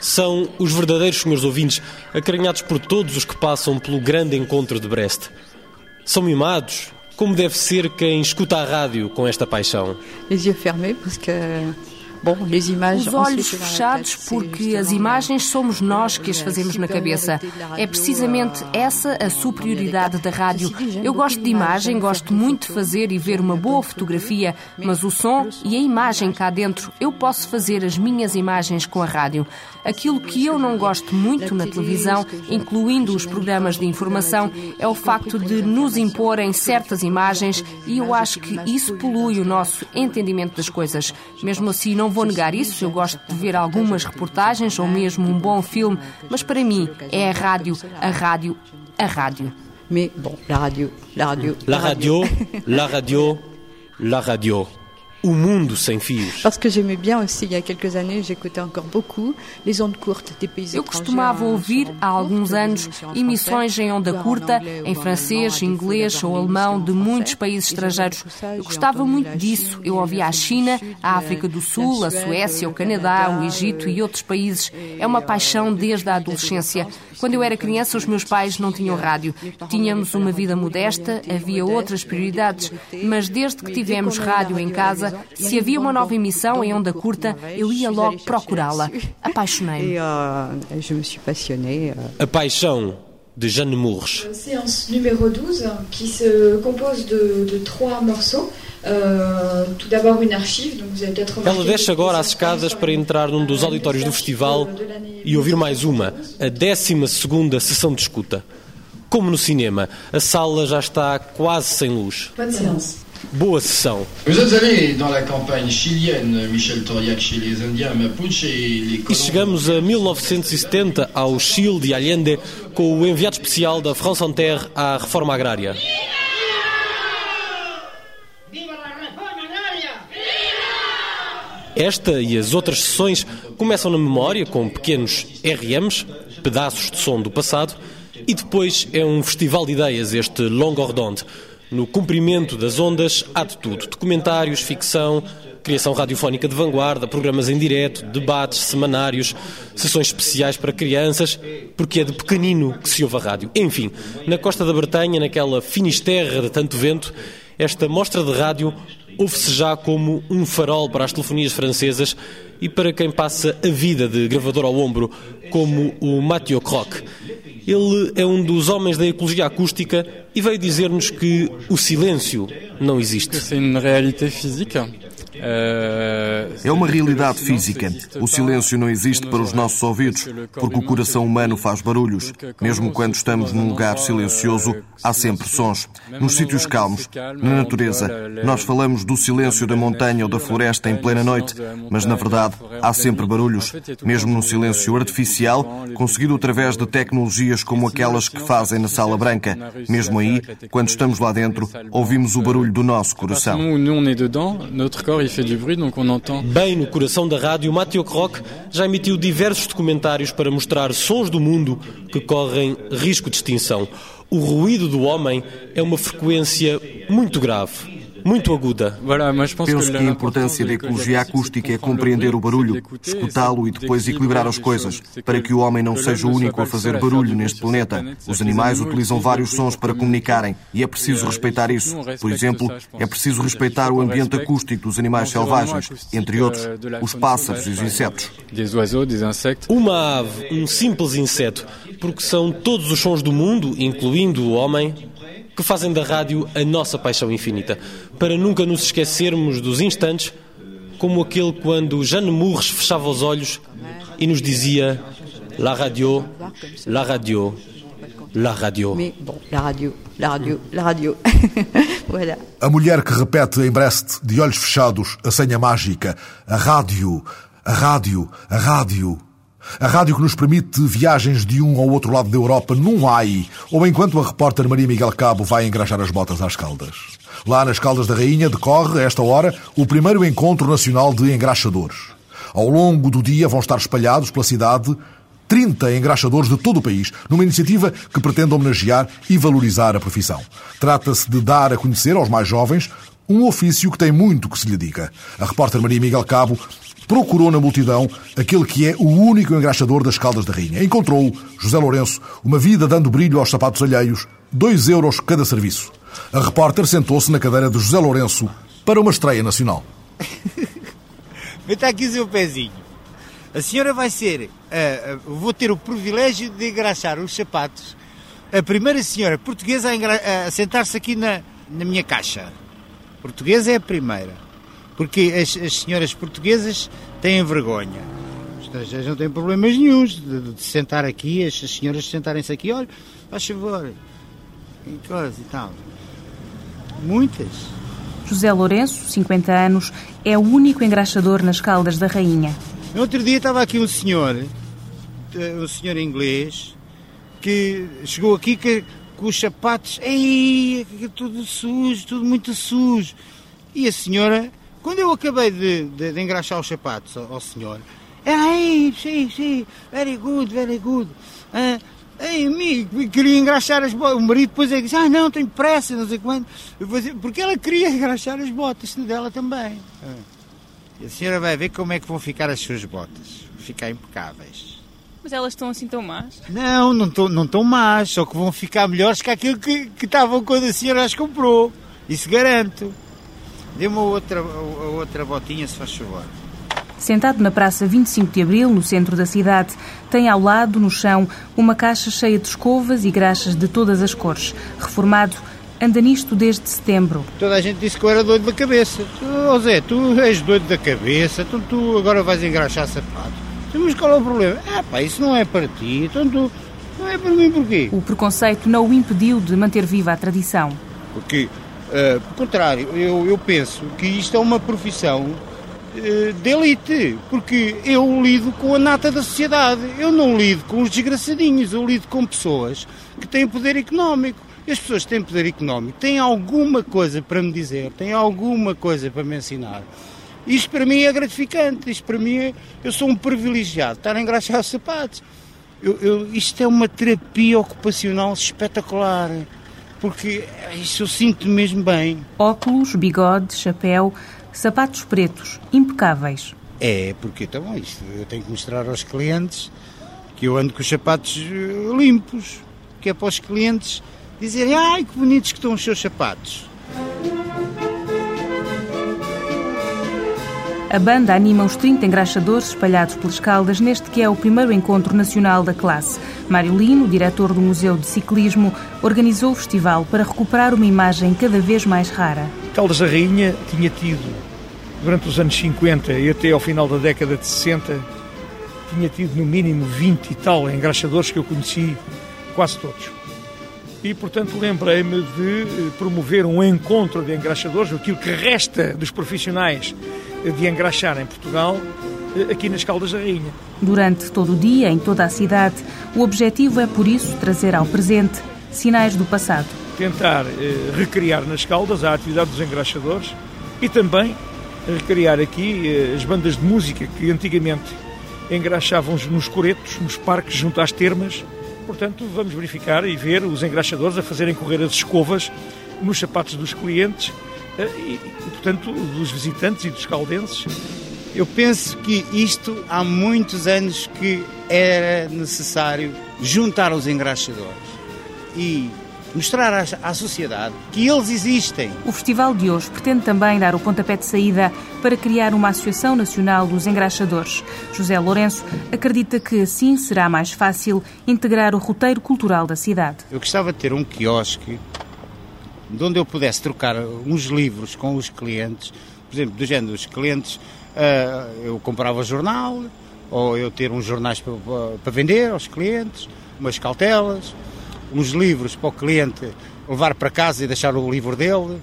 São os verdadeiros senhores ouvintes, acarinhados por todos os que passam pelo grande encontro de Brest. São mimados, como deve ser quem escuta a rádio com esta paixão. Les yeux fermés, parce Os olhos fechados porque as imagens somos nós que as fazemos na cabeça. É precisamente essa a superioridade da rádio. Eu gosto de imagem, gosto muito de fazer e ver uma boa fotografia, mas o som e a imagem cá dentro, eu posso fazer as minhas imagens com a rádio. Aquilo que eu não gosto muito na televisão, incluindo os programas de informação, é o facto de nos imporem certas imagens e eu acho que isso polui o nosso entendimento das coisas. Mesmo assim, não vou negar isso, eu gosto de ver algumas reportagens ou mesmo um bom filme, mas para mim é a rádio, a rádio, a rádio. Mais bon, la (laughs) radio, la radio. La radio, la radio, la radio. O mundo sem fios. Parce que j'aimais bien aussi, il y a quelques années, j'écoutais encore beaucoup les ondes courtes des pays Eu costumava ouvir há alguns anos emissões em onda curta, em francês, inglês ou alemão de muitos países estrangeiros. Eu gostava muito disso. Eu ouvia a China, a África do Sul, a Suécia, o Canadá, o Egito e outros países. É uma paixão desde a adolescência. Quando eu era criança, os meus pais não tinham rádio. Tínhamos uma vida modesta, havia outras prioridades, mas desde que tivemos rádio em casa, se havia uma nova emissão em onda curta, eu ia logo procurá-la. Apaixonei-me. A paixão de Jeanne Mours. Séance numéro 12, qui se compose de, de trois morceaux. Euh, peut-être Ela desce agora às escadas para entrar num dos auditórios do festival e ouvir mais uma, a 12 segunda sessão de escuta. como no cinema. A sala já está quase sem luz. Boa les E chegamos a 1970 ao Chile de Allende com o enviado especial da France Inter à reforma agrária. Esta e as outras sessões começam na memória com pequenos RMs, pedaços de som do passado, e depois é um festival de ideias, este Longo Redondo. No comprimento das ondas há de tudo: documentários, ficção, criação radiofónica de vanguarda, programas em direto, debates, semanários, sessões especiais para crianças, porque é de pequenino que se ouve a rádio. Enfim, na costa da Bretanha, naquela finisterra de tanto vento, esta mostra de rádio ouve-se já como um farol para as telefonias francesas e para quem passa a vida de gravador ao ombro, como o Mathieu Croc. Ele é um dos homens da ecologia acústica e veio dizer-nos que o silêncio não existe. C'est une réalité physique. É uma realidade física. O silêncio não existe para os nossos ouvidos, porque o coração humano faz barulhos. Mesmo quando estamos num lugar silencioso, há sempre sons. Nos sítios calmos, na natureza, nós falamos do silêncio da montanha ou da floresta em plena noite, mas na verdade há sempre barulhos. Mesmo no silêncio artificial, conseguido através de tecnologias como aquelas que fazem na Sala Branca. Mesmo aí, quando estamos lá dentro, ouvimos o barulho do nosso coração. Bem no coração da rádio, Mathieu Croc já emitiu diversos documentários para mostrar sons do mundo que correm risco de extinção. O ruído do homem é uma frequência muito grave. Muito aguda. Penso que a importância da ecologia acústica é compreender o barulho, escutá-lo e depois equilibrar as coisas, para que o homem não seja o único a fazer barulho neste planeta. Os animais utilizam vários sons para comunicarem e é preciso respeitar isso. Por exemplo, é preciso respeitar o ambiente acústico dos animais selvagens, entre outros, os pássaros e os insetos. Uma ave, um simples inseto, porque são todos os sons do mundo, incluindo o homem, que fazem da rádio a nossa paixão infinita, para nunca nos esquecermos dos instantes, como aquele quando Jeanne Mourres fechava os olhos e nos dizia La radio, la radio, la radio. La radio, la radio, la radio. (laughs) A mulher que repete em Brest, de olhos fechados, a senha mágica: a rádio, a rádio, a rádio. A rádio que nos permite viagens de um ao outro lado da Europa num AI, ou enquanto a repórter Maria Miguel Cabo vai engraxar as botas às Caldas. Lá nas Caldas da Rainha decorre, a esta hora, o primeiro encontro nacional de engraxadores. Ao longo do dia vão estar espalhados pela cidade 30 engraxadores de todo o país, numa iniciativa que pretende homenagear e valorizar a profissão. Trata-se de dar a conhecer aos mais jovens um ofício que tem muito que se lhe diga. A repórter Maria Miguel Cabo procurou na multidão aquele que é o único engraxador das Caldas da Rainha. Encontrou José Lourenço, uma vida dando brilho aos sapatos alheios, dois euros cada serviço. A repórter sentou-se na cadeira de José Lourenço para uma estreia nacional. (laughs) Meta aqui o seu pezinho. A senhora vai ser, uh, uh, vou ter o privilégio de engraxar os sapatos. A primeira senhora portuguesa a, a sentar-se aqui na, na minha caixa. Portuguesa é a primeira. Porque as, as senhoras portuguesas têm vergonha. Os estrangeiros não têm problemas nenhums de, de sentar aqui, as, as senhoras sentarem-se aqui, olha, faz favor, e coisa e tal. Muitas. José Lourenço, 50 anos, é o único engraxador nas Caldas da Rainha. No outro dia estava aqui um senhor, um senhor inglês, que chegou aqui que, com os sapatos, ei, tudo sujo, tudo muito sujo. E a senhora, quando eu acabei de, de, de engraxar os sapatos ao, ao senhor, ei, sim, sim, very good, very good. Ah, Ei, amigo, queria engraxar as botas. O marido depois é que disse, ah, não, tenho pressa, não sei quando. Porque ela queria engraxar as botas dela também. Ah. E a senhora vai ver como é que vão ficar as suas botas. Vão ficar impecáveis. Mas elas estão assim tão más? Não, não estão não tão más, só que vão ficar melhores que aquilo que, que estavam quando a senhora as comprou. Isso garanto. Dê-me outra, outra botinha, se faz favor. Sentado na Praça 25 de Abril, no centro da cidade, tem ao lado, no chão, uma caixa cheia de escovas e graxas de todas as cores. Reformado, anda nisto desde setembro. Toda a gente disse que eu era doido da cabeça. Ô oh, Zé, tu és doido da cabeça, então tu agora vais engraxar sapatos. Mas qual é o problema? Ah pá, isso não é para ti, então tu... Não é para mim porquê? O preconceito não o impediu de manter viva a tradição. Porque, uh, por contrário, eu, eu penso que isto é uma profissão uh, de elite, porque eu lido com a nata da sociedade, eu não lido com os desgraçadinhos, eu lido com pessoas que têm poder económico. As pessoas que têm poder económico têm alguma coisa para me dizer, têm alguma coisa para me ensinar. Isto para mim é gratificante, isto para mim é, eu sou um privilegiado, estar a engraxar os sapatos. Eu, eu, isto é uma terapia ocupacional espetacular, porque isso eu sinto mesmo bem. Óculos, bigode, chapéu, sapatos pretos, impecáveis. É, porque então isto eu tenho que mostrar aos clientes que eu ando com os sapatos eh, limpos, que é para os clientes dizerem, ai que bonitos que estão os seus sapatos. A banda anima os 30 engraxadores espalhados pelas Caldas neste que é o primeiro encontro nacional da classe. Mário Lino, diretor do Museu de Ciclismo, organizou o festival para recuperar uma imagem cada vez mais rara. Caldas da Rainha tinha tido, durante os anos 50 e até ao final da década de 60, tinha tido no mínimo 20 e tal engraxadores que eu conheci quase todos. E, portanto, lembrei-me de eh, promover um encontro de engraxadores, aquilo que resta dos profissionais de engraxar em Portugal, eh, aqui nas Caldas da Rainha. Durante todo o dia, em toda a cidade, o objetivo é, por isso, trazer ao presente sinais do passado. Tentar eh, recriar nas Caldas a atividade dos engraxadores e também recriar aqui eh, as bandas de música que antigamente engraxavam nos coretos, nos parques, junto às termas. Portanto, vamos verificar e ver os engraxadores a fazerem correr as escovas nos sapatos dos clientes e, e, portanto, dos visitantes e dos caldenses. Eu penso que isto há muitos anos que era necessário juntar os engraxadores e mostrar à, à, sociedade que eles existem. O festival de hoje pretende também dar o pontapé de saída para criar uma Associação Nacional dos Engraxadores. José Lourenço acredita que assim será mais fácil integrar o roteiro cultural da cidade. Eu gostava de ter um quiosque de onde eu pudesse trocar uns livros com os clientes, por exemplo, do género dos clientes, uh, eu comprava jornal, ou eu ter uns jornais para, para vender aos clientes, umas cautelas, uns livros para o cliente levar para casa e deixar o livro dele,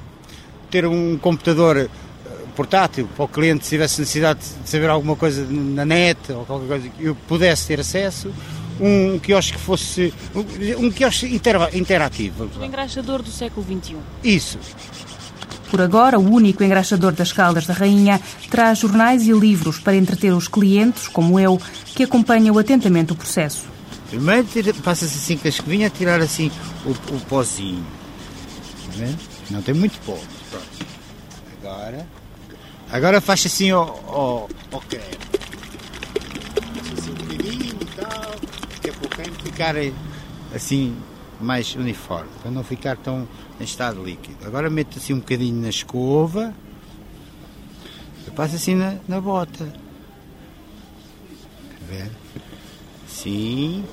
ter um computador ah, portátil para o cliente se tivesse necessidade de saber alguma coisa na net ou qualquer coisa que eu pudesse ter acesso um quiosque que fosse um quiosque interativo. O engraxador do século XXI. Isso. Por agora, o único engraxador das Caldas da Rainha traz jornais e livros para entreter os clientes, como eu, que acompanham atentamente o processo. Primeiro passa-se assim com a escovinha a tirar assim o, o pozinho. Não tem muito pó. Pronto. Agora, agora faz assim o, o, o creme. Assim um bocadinho e tal ficar assim mais uniforme, para não ficar tão em estado líquido. Agora meto assim um bocadinho na escova, eu passo assim na, na bota. Ver? Sim.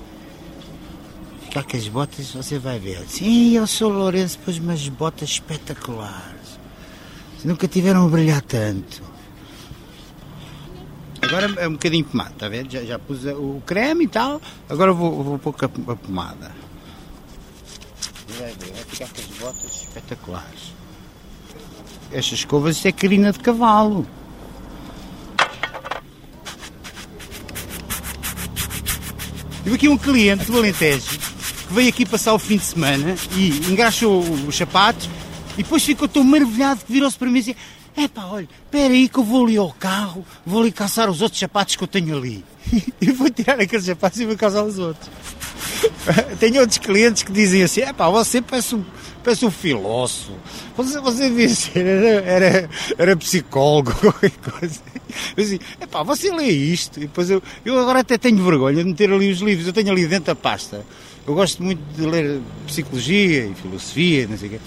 Ficar com as botas, você vai ver. Sim, eu sou Lourenço, pôs umas botas espetaculares. Nunca tiveram a brilhar tanto. Agora é um bocadinho de pomada, está a ver? Já, já pus o creme e tal, agora vou, vou pôr a pomada. Vai ver, vai ficar com as botas espetaculares. Estas escovas, isto é carina de cavalo. Tive aqui um cliente do Alentejo que veio aqui passar o fim de semana e engraxou os sapatos e depois ficou tão maravilhado que virou-se para mim e disse é pá, olha, espera aí que eu vou ali ao carro, vou ali caçar os outros sapatos que eu tenho ali. (laughs) e vou tirar aqueles sapatos e vou caçar os outros. (laughs) tenho outros clientes que dizem assim, é pá, você parece um, parece um filósofo. Você, você devia ser, era, era, era psicólogo, (laughs) qualquer coisa. Eu assim, é pá, você lê isto. E depois eu, eu agora até tenho vergonha de meter ali os livros, eu tenho ali dentro da pasta. Eu gosto muito de ler psicologia e filosofia, não sei o quê.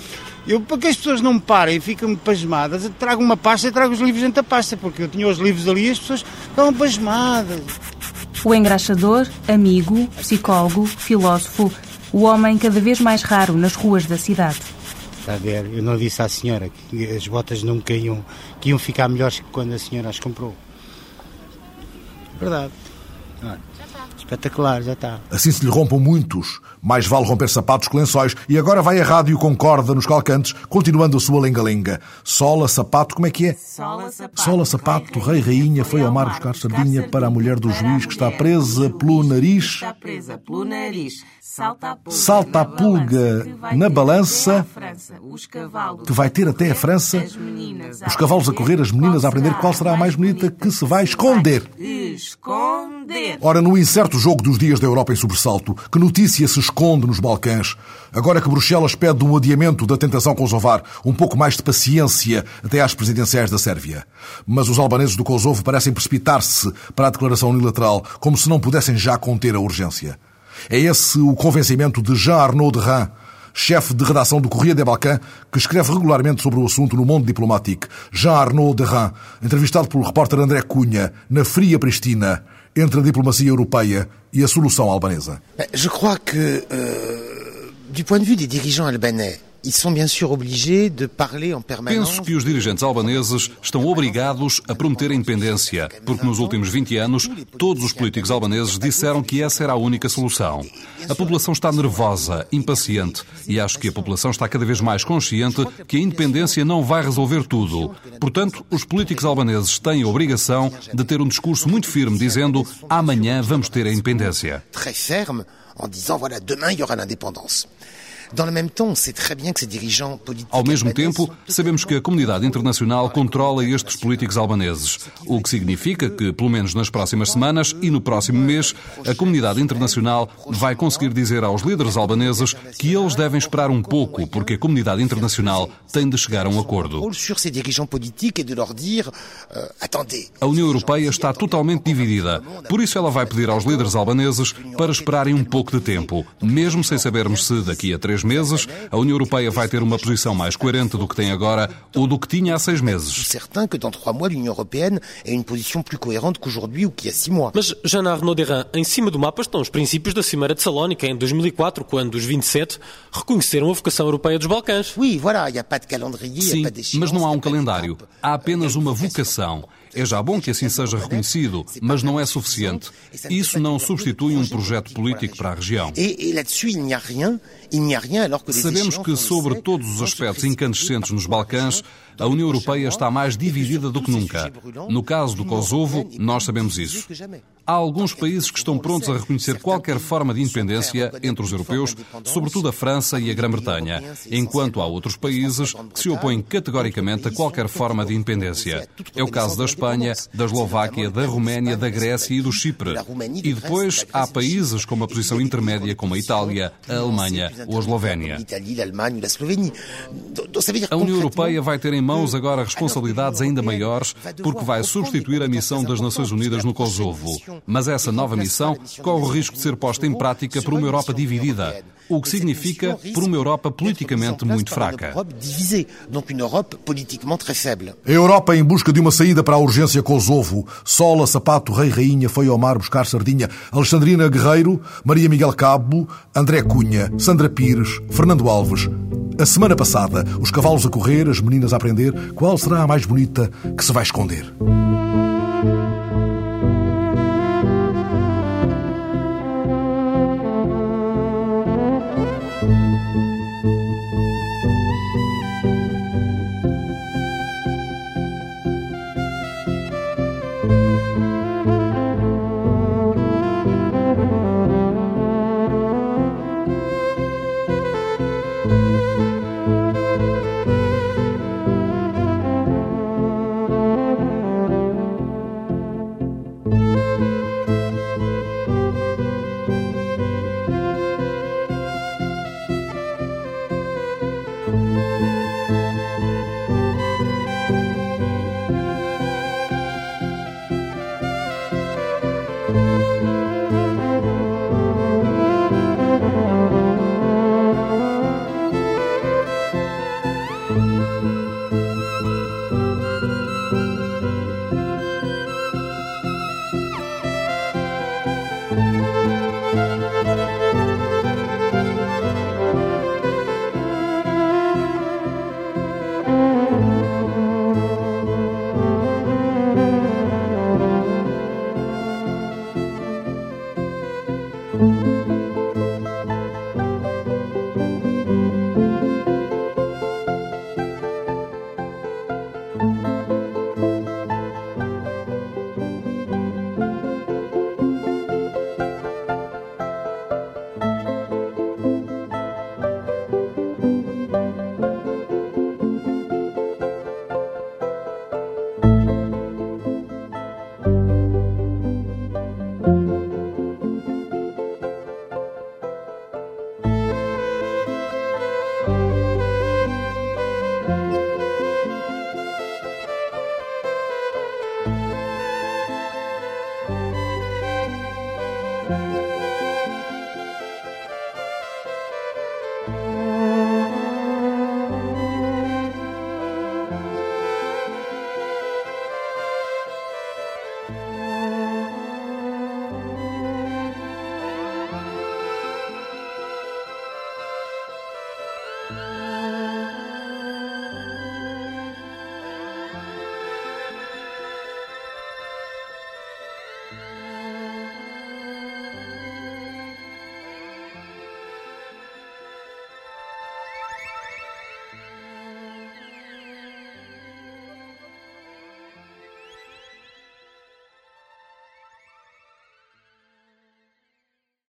Eu, para que as pessoas não me parem e fiquem pasmadas, eu trago uma pasta e trago os livros dentro da pasta, porque eu tinha os livros ali e as pessoas estavam pasmadas. O engraxador, amigo, psicólogo, filósofo, o homem cada vez mais raro nas ruas da cidade. Está a ver? Eu não disse à senhora que as botas nunca iam, que iam ficar melhores que quando a senhora as comprou. Verdade. Espetacular, já está. Assim se lhe rompam muitos. Mais vale romper sapatos que lençóis. E agora vai a rádio com corda nos calcantes, continuando a sua lenga-lenga. Sola, sapato, como é que é? Sola, sapato. Sola, sapato, rei, rainha, foi ao mar buscar sardinha para a mulher do juiz que está presa pelo nariz. Está presa pelo nariz. Salta a pulga, Salta a pulga na balança que vai ter até a França. Os cavalos a correr, as meninas a aprender qual será a mais bonita que se vai esconder. Esconder. Ora, no incerto jogo dos dias da Europa em sobressalto, que notícia se esconde nos Balcãs? Agora que Bruxelas pede um adiamento da tentação Kosovar, um pouco mais de paciência até às presidenciais da Sérvia. Mas os albaneses do Kosovo parecem precipitar-se para a declaração unilateral, como se não pudessem já conter a urgência. É esse o convencimento de Jean Arnaud de Rhin, chefe de redação do Correio des Balcãs, que escreve regularmente sobre o assunto no Mundo Diplomático. Jean Arnaud de Rhin, entrevistado pelo repórter André Cunha, na fria Pristina, entre a diplomacia europeia e a solução albanesa. Je crois que, euh, du point de vue des dirigeants albanais, Penso que os dirigentes albaneses estão obrigados a prometer a independência, porque nos últimos 20 anos todos os políticos albaneses disseram que essa era a única solução. A população está nervosa, impaciente, e acho que a população está cada vez mais consciente que a independência não vai resolver tudo. Portanto, os políticos albaneses têm a obrigação de ter um discurso muito firme dizendo amanhã vamos ter a independência. Très ferme, en disant voilà, demain il y aura l'indépendance. Ao mesmo tempo, sabemos que a comunidade internacional controla estes políticos albaneses, o que significa que, pelo menos nas próximas semanas e no próximo mês, a comunidade internacional vai conseguir dizer aos líderes albaneses que eles devem esperar um pouco, porque a comunidade internacional tem de chegar a um acordo. A União Europeia está totalmente dividida, por isso ela vai pedir aos líderes albaneses para esperarem um pouco de tempo, mesmo sem sabermos se daqui a três três meses, a União Europeia vai ter uma posição mais coerente do que tem agora ou do que tinha há seis meses. certain que dans trois mois, l'Union européenne ait une position plus cohérente qu'aujourd'hui ou qu'il y a six mois. Mas, Jean Arnaud Derrin, em cima do mapa estão os princípios da Cimeira de Salónica em 2004, quando os 27 reconheceram a vocação europeia dos Balcãs. Oui, voilà, il n'y a pas de calendrier, Sim, mas não há um calendário. Há apenas uma vocação. É já bom que assim seja reconhecido, mas não é suficiente. Isso não substitui um projeto político para a região. Sabemos que, sobre todos os aspectos incandescentes nos Balcãs, a União Europeia está mais dividida do que nunca. No caso do Kosovo, nós sabemos isso. Há alguns países que estão prontos a reconhecer qualquer forma de independência entre os europeus, sobretudo a França e a Grã-Bretanha, enquanto há outros países que se opõem categoricamente a qualquer forma de independência. É o caso da Espanha, da Eslováquia, da Roménia, da Grécia e do Chipre. E depois há países com uma posição intermédia, como a Itália, a Alemanha ou a Eslovénia. A União Europeia vai ter em mãos agora responsabilidades ainda maiores, porque vai substituir a missão das Nações Unidas no Kosovo. Mas essa nova missão corre o risco de ser posta em prática por uma Europa dividida, o que significa por uma Europa politicamente muito fraca. A Europa em busca de uma saída para a urgência Kosovo. Sola, Sapato, Rei Rainha foi ao mar buscar sardinha. Alexandrina Guerreiro, Maria Miguel Cabo, André Cunha, Sandra Pires, Fernando Alves. A semana passada, os cavalos a correr, as meninas a aprender qual será a mais bonita que se vai esconder.